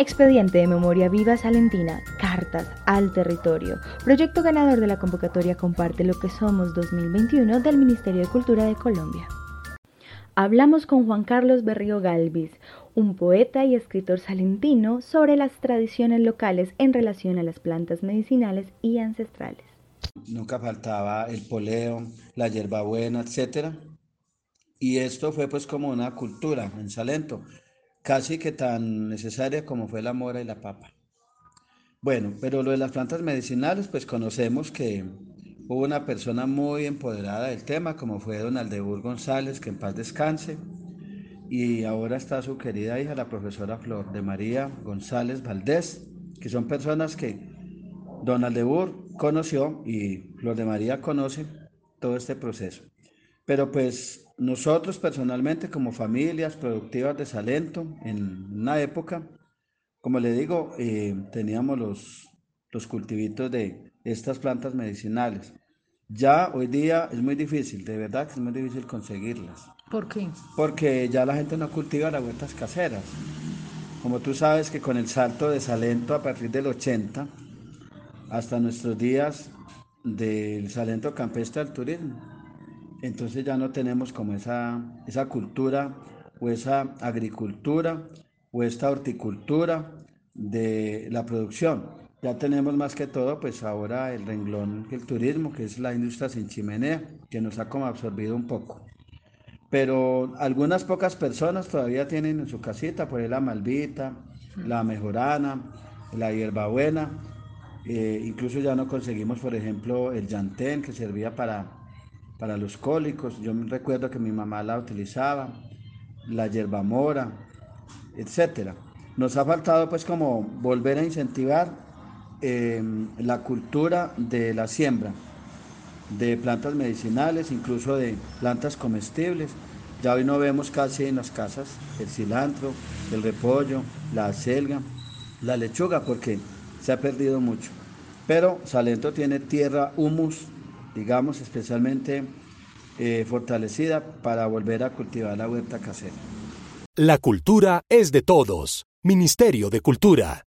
Expediente de Memoria Viva Salentina, Cartas al Territorio, proyecto ganador de la convocatoria Comparte lo que somos 2021 del Ministerio de Cultura de Colombia. Hablamos con Juan Carlos Berrío Galvis, un poeta y escritor salentino, sobre las tradiciones locales en relación a las plantas medicinales y ancestrales. Nunca faltaba el poleo, la hierbabuena, etc. Y esto fue pues como una cultura en Salento casi que tan necesaria como fue la mora y la papa. Bueno, pero lo de las plantas medicinales, pues conocemos que hubo una persona muy empoderada del tema, como fue don Aldebur González, que en paz descanse, y ahora está su querida hija, la profesora Flor de María González Valdés, que son personas que don Aldebur conoció y Flor de María conoce todo este proceso. Pero pues nosotros personalmente como familias productivas de Salento, en una época, como le digo, eh, teníamos los, los cultivitos de estas plantas medicinales. Ya hoy día es muy difícil, de verdad que es muy difícil conseguirlas. ¿Por qué? Porque ya la gente no cultiva las huertas caseras. Como tú sabes que con el salto de Salento a partir del 80 hasta nuestros días del Salento campestre al turismo, entonces ya no tenemos como esa, esa cultura o esa agricultura o esta horticultura de la producción. Ya tenemos más que todo, pues ahora el renglón, el turismo, que es la industria sin chimenea, que nos ha como absorbido un poco. Pero algunas pocas personas todavía tienen en su casita, por ahí la malvita, la mejorana, la hierbabuena. Eh, incluso ya no conseguimos, por ejemplo, el llantén que servía para para los cólicos. Yo recuerdo que mi mamá la utilizaba, la mora, etcétera. Nos ha faltado pues como volver a incentivar em, la cultura de la siembra de plantas medicinales, incluso de plantas comestibles. Ya hoy no vemos casi en las casas el cilantro, el repollo, la selga, la lechuga, porque se ha perdido mucho. Pero Salento tiene tierra, humus, digamos, especialmente eh, fortalecida para volver a cultivar la huerta casera. La cultura es de todos. Ministerio de Cultura.